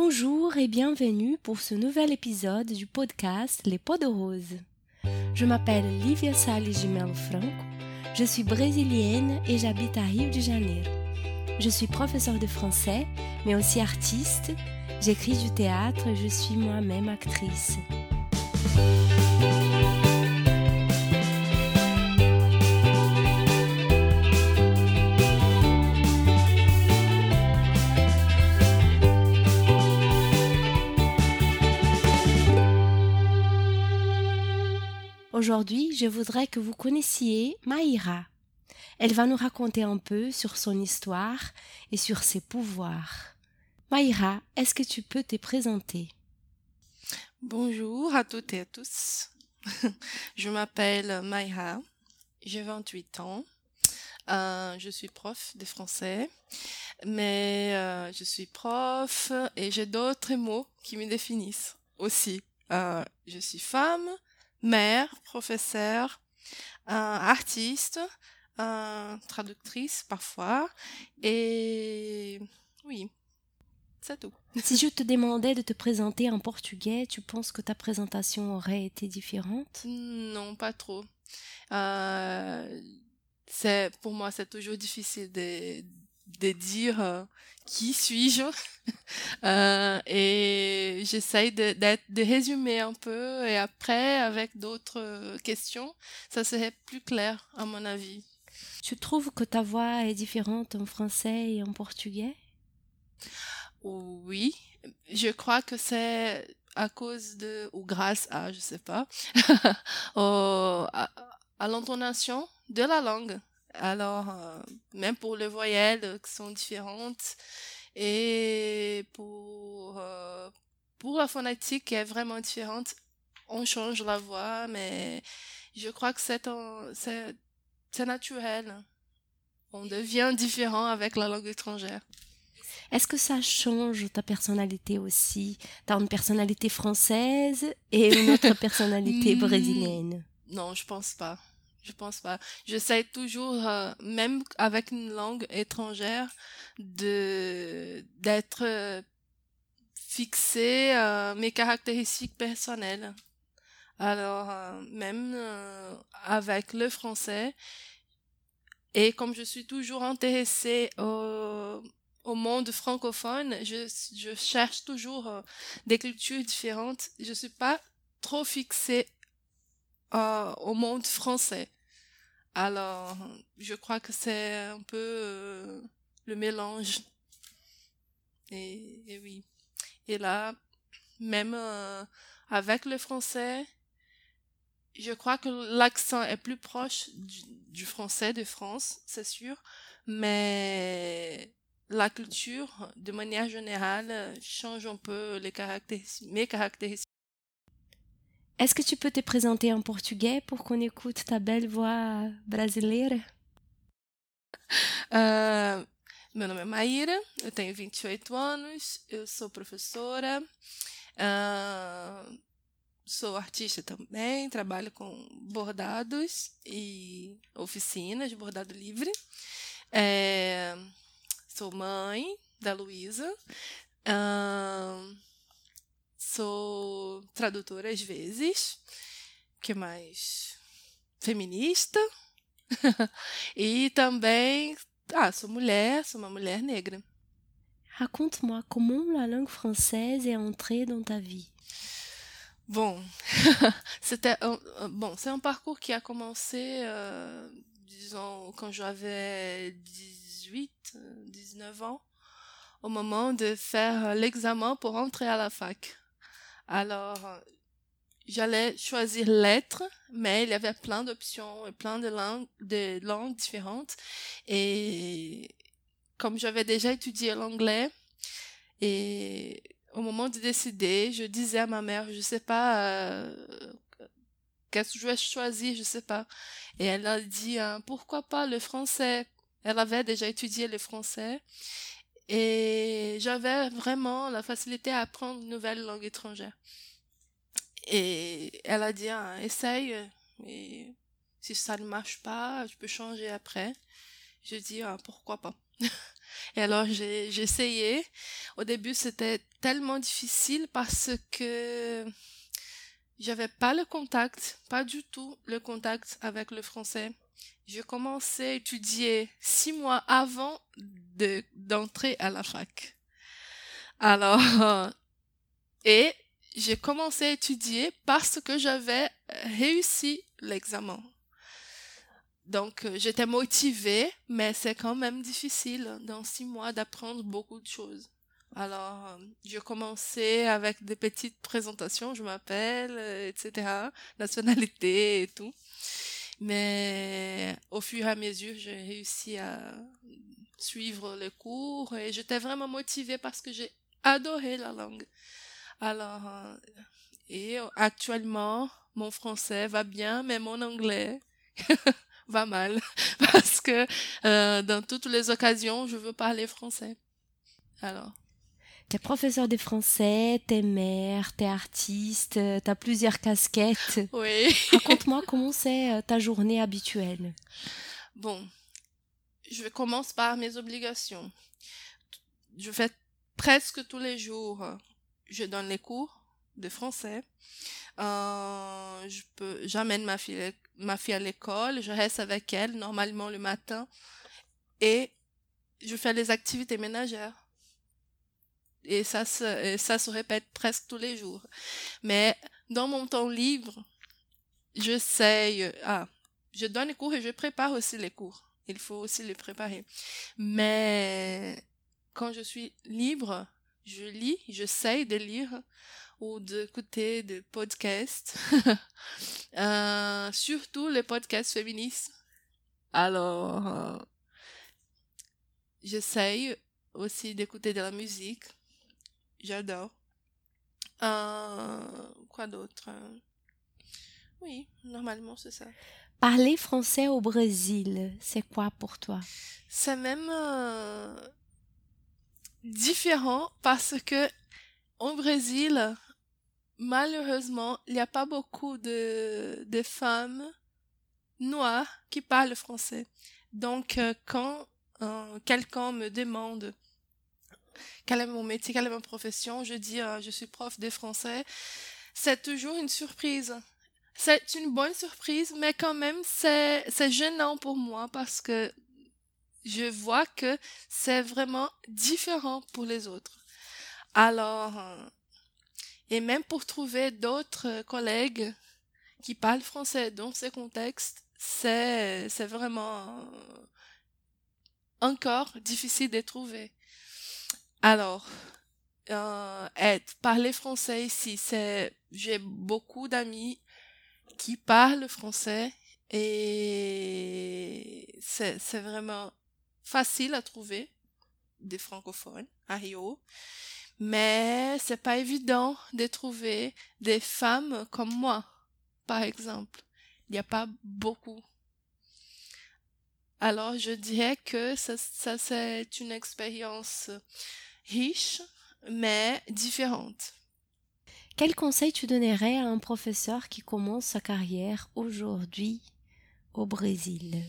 Bonjour et bienvenue pour ce nouvel épisode du podcast Les Pots de Rose. Je m'appelle Livia Salles de Melo Franco, je suis brésilienne et j'habite à Rio de Janeiro. Je suis professeure de français, mais aussi artiste. J'écris du théâtre je suis moi-même actrice. Aujourd'hui, je voudrais que vous connaissiez Maïra. Elle va nous raconter un peu sur son histoire et sur ses pouvoirs. Maïra, est-ce que tu peux te présenter? Bonjour à toutes et à tous. je m'appelle Maïra, j'ai 28 ans. Euh, je suis prof de français, mais euh, je suis prof et j'ai d'autres mots qui me définissent aussi. Euh, je suis femme, mère, professeur, artiste, traductrice parfois. Et oui, c'est tout. Si je te demandais de te présenter en portugais, tu penses que ta présentation aurait été différente? Non, pas trop. Euh, c'est pour moi c'est toujours difficile de, de dire euh, qui suis-je? Euh, et j'essaye de, de, résumer un peu et après avec d'autres questions ça serait plus clair à mon avis. Tu trouves que ta voix est différente en français et en portugais? Oui, je crois que c'est à cause de ou grâce à je sais pas à, à l'intonation de la langue. Alors, euh, même pour les voyelles qui sont différentes et pour, euh, pour la phonétique qui est vraiment différente, on change la voix, mais je crois que c'est, c'est, c'est naturel. On devient différent avec la langue étrangère. Est-ce que ça change ta personnalité aussi? Tu as une personnalité française et une autre personnalité hmm. brésilienne? Non, je pense pas. Je pense pas. J'essaie toujours, euh, même avec une langue étrangère, de d'être euh, fixé à mes caractéristiques personnelles. Alors, euh, même avec le français, et comme je suis toujours intéressée au, monde francophone, je, je cherche toujours des cultures différentes. Je suis pas trop fixée au monde français. Alors, je crois que c'est un peu euh, le mélange. Et, oui. Et là, même euh, avec le français, je crois que l'accent est plus proche du, français de France, c'est sûr, mais la culture, de manière générale, change un peu mes caractéristiques. Est-ce que tu peux te présenter en português pour qu'on écoute ta belle voix brasileira? Uh, meu nome é Maíra, eu tenho 28 anos, eu sou professora, uh, sou artista também, trabalho com bordados e oficinas de bordado livre. É, sou mãe da Luísa. Uh, Sou tradutora às vezes, que mais feminista. e também, ah, sou mulher, sou uma mulher negra. Raconte-moi comment la langue française est entrée dans ta vie. Bon, c'était un, bon, c'est un parcours qui a commencé, euh, disons, quand j'avais 18, 19 ans, au moment de faire l'examen pour entrer à la fac. Alors, j'allais choisir lettres, mais il y avait plein d'options et plein de langues, de langues différentes. Et comme j'avais déjà étudié l'anglais, et au moment de décider, je disais à ma mère, je sais pas, euh, qu'est-ce que je vais choisir, je sais pas. Et elle a dit, hein, pourquoi pas le français? Elle avait déjà étudié le français. Et j'avais vraiment la facilité à apprendre une nouvelle langue étrangère. Et elle a dit, ah, essaye, et si ça ne marche pas, je peux changer après. Je dis, ah, pourquoi pas? Et alors j'ai essayé. Au début, c'était tellement difficile parce que j'avais pas le contact, pas du tout le contact avec le français. Je commençais à étudier six mois avant de d'entrer à la fac. Alors, et j'ai commencé à étudier parce que j'avais réussi l'examen. Donc, euh, j'étais motivée, mais c'est quand même difficile dans six mois d'apprendre beaucoup de choses. Alors, euh, j'ai commencé avec des petites présentations, je m'appelle, euh, etc., nationalité et tout. Mais au fur et à mesure, j'ai réussi à suivre les cours et j'étais vraiment motivée parce que j'ai adoré la langue. Alors, et actuellement, mon français va bien, mais mon anglais va mal parce que euh, dans toutes les occasions, je veux parler français. Alors. T'es professeur de français, t'es mère, t'es artiste, t'as plusieurs casquettes. Oui. Raconte-moi comment c'est euh, ta journée habituelle. Bon, je commence par mes obligations. Je fais presque tous les jours, je donne les cours de français. Euh, je peux, j'amène ma fille, ma fille à l'école, je reste avec elle normalement le matin et je fais les activités ménagères. Et ça se, ça se répète presque tous les jours. Mais dans mon temps libre, j'essaye, ah, je donne les cours et je prépare aussi les cours. Il faut aussi les préparer. Mais quand je suis libre, je lis, j'essaye de lire ou d'écouter des podcasts, euh, surtout les podcasts féministes. Alors, euh, j'essaye aussi d'écouter de la musique. J'adore. Euh, quoi d'autre Oui, normalement c'est ça. Parler français au Brésil, c'est quoi pour toi? C'est même différent parce que au Brésil, malheureusement, il n'y a pas beaucoup de, de femmes noires qui parlent français. Donc, euh, quand euh, quelqu'un me demande quel est mon métier, quelle est ma profession, je dis euh, je suis prof de français, c'est toujours une surprise. C'est une bonne surprise, mais quand même, c'est, gênant pour moi parce que je vois que c'est vraiment différent pour les autres. Alors, et même pour trouver d'autres euh, collègues qui parlent français dans ces contextes, c'est, c'est vraiment euh, encore difficile de trouver. Alors, euh, parler français ici, c'est, j'ai beaucoup d'amis qui parlent français et c'est, vraiment facile à trouver des francophones à Rio. Mais c'est pas évident de trouver des femmes comme moi, par exemple. Il n'y a pas beaucoup. Alors je dirais que ça c'est une expérience riche, mais différente. Quel conseil tu donnerais à un professeur qui commence sa carrière aujourd'hui au Brésil?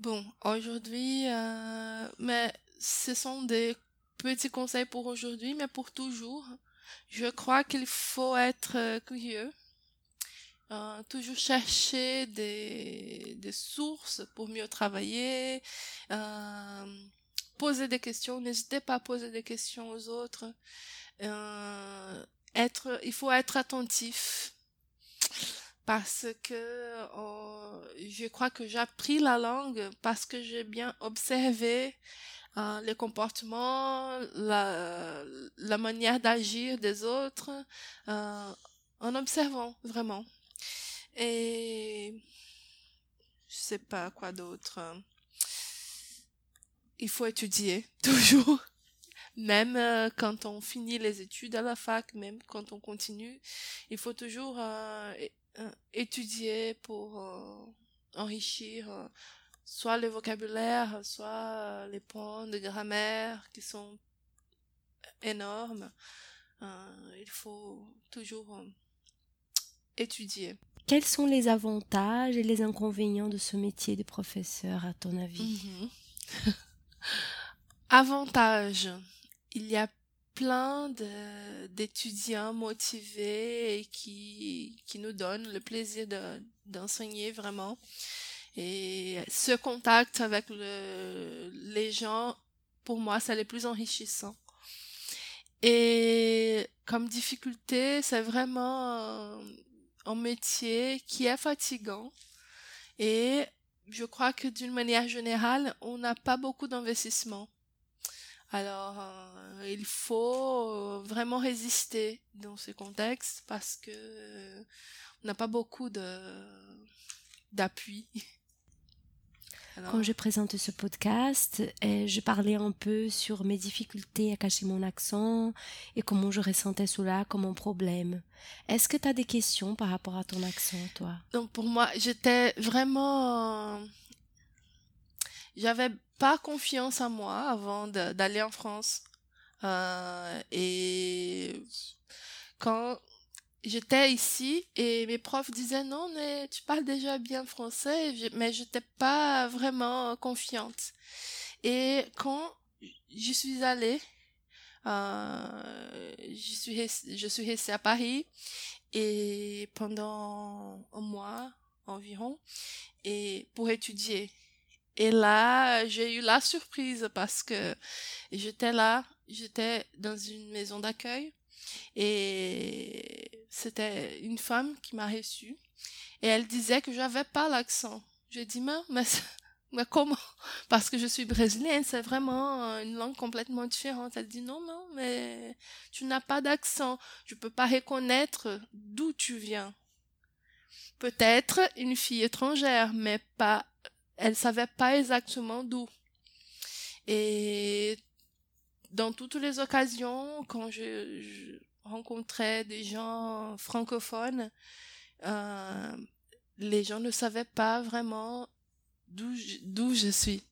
Bon, aujourd'hui, euh, mais ce sont des petit conseil pour aujourd'hui, mais pour toujours. Je crois qu'il faut être euh, curieux, euh, toujours chercher des, des, sources pour mieux travailler, euh, poser des questions, n'hésitez pas à poser des questions aux autres. Euh, être, il faut être attentif parce que oh, je crois que j'ai appris la langue parce que j'ai bien observé euh, les comportements, la, manière d'agir des autres, euh, en observant vraiment. Et je sais pas quoi d'autre. Il faut étudier toujours. Même euh, quand on finit les études à la fac, même quand on continue, il faut toujours euh, étudier pour enrichir soit le vocabulaire, soit les points de grammaire qui sont énormes. Euh, il faut toujours euh, étudier. Quels sont les avantages et les inconvénients de ce métier de professeur, à ton avis? Mhm. avantages, il y a plein d'étudiants motivés et qui, qui nous donnent le plaisir d'enseigner vraiment. Et ce contact avec le, les gens, pour moi, c'est le plus enrichissant. Et comme difficulté, c'est vraiment un métier qui est fatigant. Et je crois que d'une manière générale, on n'a pas beaucoup d'investissement. Alors, euh, il faut euh, vraiment résister dans ce contexte parce que euh, on n'a pas beaucoup de d'appui. Quand je présente ce podcast, je parlais un peu sur mes difficultés à cacher mon accent et comment je ressentais cela comme un problème. Est-ce que tu as des questions par rapport à ton accent, toi? Donc pour moi, j'étais vraiment j'avais pas confiance en moi avant d'aller en France. Euh, et quand j'étais ici et mes profs disaient non mais tu parles déjà bien français. Mais j'étais pas vraiment confiante. Et quand j'y suis allée euh, je suis je suis restée à Paris et pendant un mois environ et pour étudier. Et là, j'ai eu la surprise parce que j'étais là, j'étais dans une maison d'accueil et c'était une femme qui m'a reçue et elle disait que j'avais pas l'accent. J'ai dit mais, mais mais comment? Parce que je suis brésilienne, c'est vraiment une langue complètement différente. Elle dit non, non, mais tu n'as pas d'accent. Je peux pas reconnaître d'où tu viens. Peut-être une fille étrangère, mais pas elle savait pas exactement d'où. Et dans toutes les occasions, quand je, rencontrais des gens francophones, euh, les gens ne savaient pas vraiment d'où d'où je suis.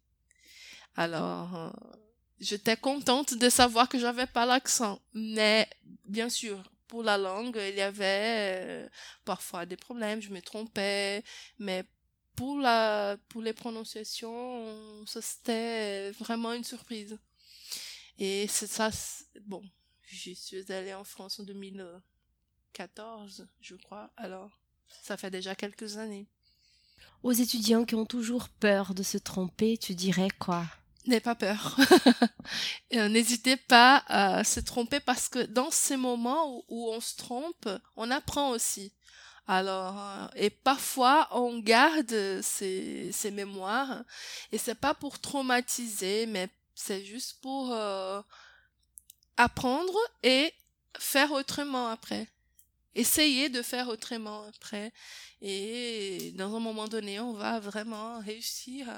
Alors, euh, j'étais contente de savoir que j'avais pas l'accent, mais bien sûr, pour la langue, il y avait euh, parfois des problèmes, je me trompais, mais pour la pour les prononciations c'était vraiment une surprise. Et c'est ça bon je suis allée en France en 2014 je crois alors ça fait déjà quelques années aux étudiants qui ont toujours peur de se tromper tu dirais quoi? N'aie pas peur. Euh, n'hésitez pas à se tromper parce que dans ces moments où on se trompe, on apprend aussi. Alors, euh, et parfois, on garde ces, ces mémoires, et c'est pas pour traumatiser, mais c'est juste pour euh, apprendre et faire autrement après. Essayer de faire autrement après. Et dans un moment donné, on va vraiment réussir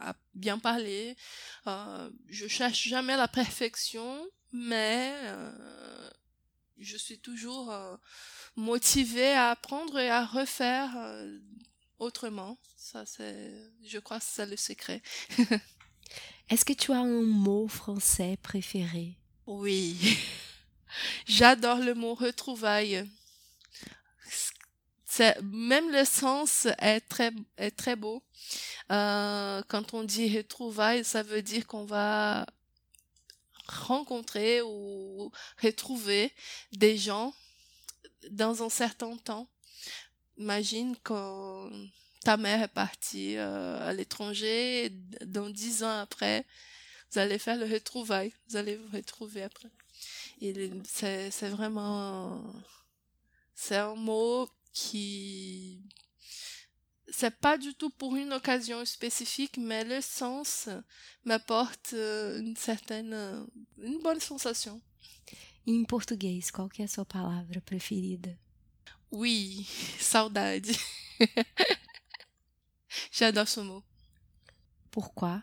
à, bien parler. Euh, je cherche jamais la perfection, mais euh, je suis toujours euh, motivée à apprendre et à refaire autrement. Ça, c'est, je crois c'est le secret. Est-ce que tu as un mot français préféré? Oui. J'adore le mot retrouvaille. Même le sens est très, est très beau. Euh, quand on dit retrouvaille, ça veut dire qu'on va rencontrer ou retrouver des gens dans un certain temps. Imagine quand ta mère est partie euh, à l'étranger, dans dix ans après, vous allez faire le retrouvaille, vous allez vous retrouver après. Et c'est, c'est vraiment, c'est un mot qui c'est pas du tout pour une occasion spécifique, mais le sens m'apporte euh, une certaine, euh, une bonne sensation. Em português, qual que é a sua palavra preferida? Oui, saudade. J'adore ce mot. Pourquoi?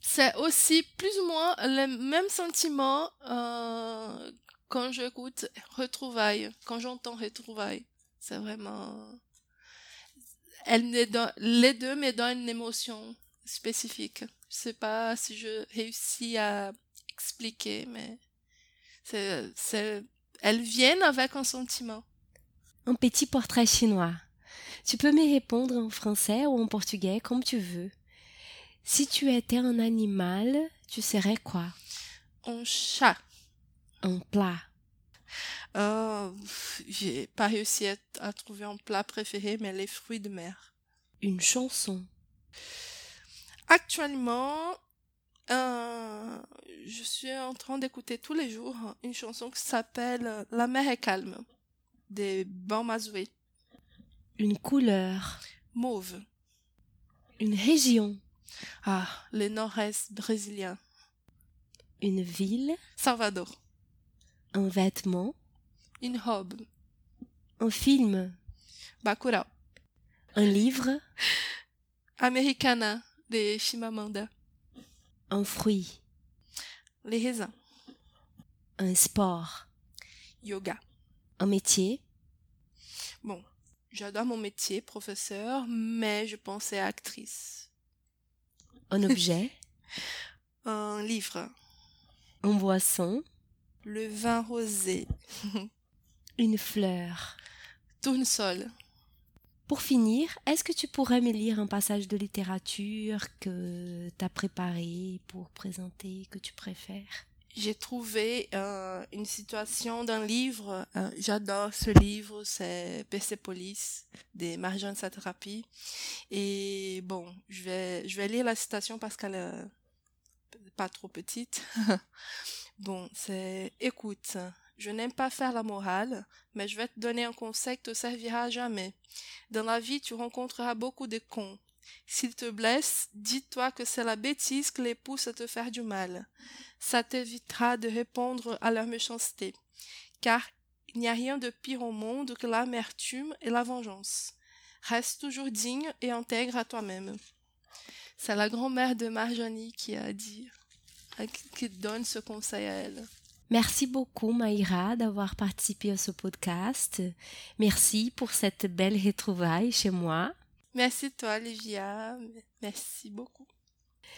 C'est aussi plus ou moins le même sentiment euh, quand j'écoute retrouvailles, quand j'entends retrouvailles. C'est vraiment les deux me donnent une émotion spécifique. Je sais pas si je réussis à expliquer, mais elles viennent avec un sentiment. Un petit portrait chinois. Tu peux me répondre en français ou en portugais comme tu veux. Si tu étais un animal, tu serais quoi? Un chat. Un plat. Euh, J'ai pas réussi à, à trouver un plat préféré, mais les fruits de mer. Une chanson. Actuellement, euh, je suis en train d'écouter tous les jours une chanson qui s'appelle La mer est calme des Bon Mazoué. Une couleur. Mauve. Une région. Ah, le nord-est brésilien. Une ville? Salvador. Un vêtement? Une robe. Un film? Bacurau. Un livre? Americana de Chimamanda. Un fruit? Les raisins. Un sport? Yoga. Un métier? Bon, j'adore mon métier, professeur, mais je pensais à actrice. Un objet. Un livre. Un boisson. Le vin rosé. Une fleur. Tournesol. Pour finir, est-ce que tu pourrais me lire un passage de littérature que tu as préparé pour présenter, que tu préfères? J'ai trouvé euh, une situation d'un livre, euh, j'adore ce livre, c'est Persepolis de Marjane Satrapi. Et bon, je vais, je vais lire la citation parce qu'elle est pas trop petite. bon, c'est Écoute, je n'aime pas faire la morale, mais je vais te donner un conseil qui te servira jamais. Dans la vie, tu rencontreras beaucoup de cons. S'ils te blessent, dis-toi que c'est la bêtise qui les pousse à te faire du mal. Ça t'évitera de répondre à leur méchanceté. Car il n'y a rien de pire au monde que l'amertume et la vengeance. Reste toujours digne et intègre à toi-même. C'est la grand-mère de Marjanie qui a dit, qui donne ce conseil à elle. Merci beaucoup Maïra d'avoir participé à ce podcast. Merci pour cette belle retrouvaille chez moi. Merci toi Olivia, merci beaucoup.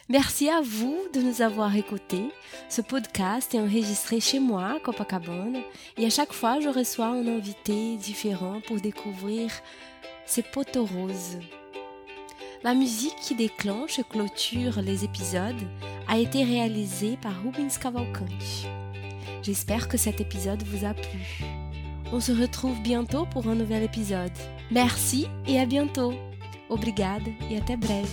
Merci à vous de nous avoir écoutés. Ce podcast est enregistré chez moi, à Copacabana, et à chaque fois je reçois un invité différent pour découvrir ces poteaux roses. La musique qui déclenche et clôture les épisodes a été réalisée par Rubens Cavalcante. J'espère que cet épisode vous a plu. On se retrouve bientôt pour un nouvel épisode. Merci et à bientôt. Obrigada e até breve.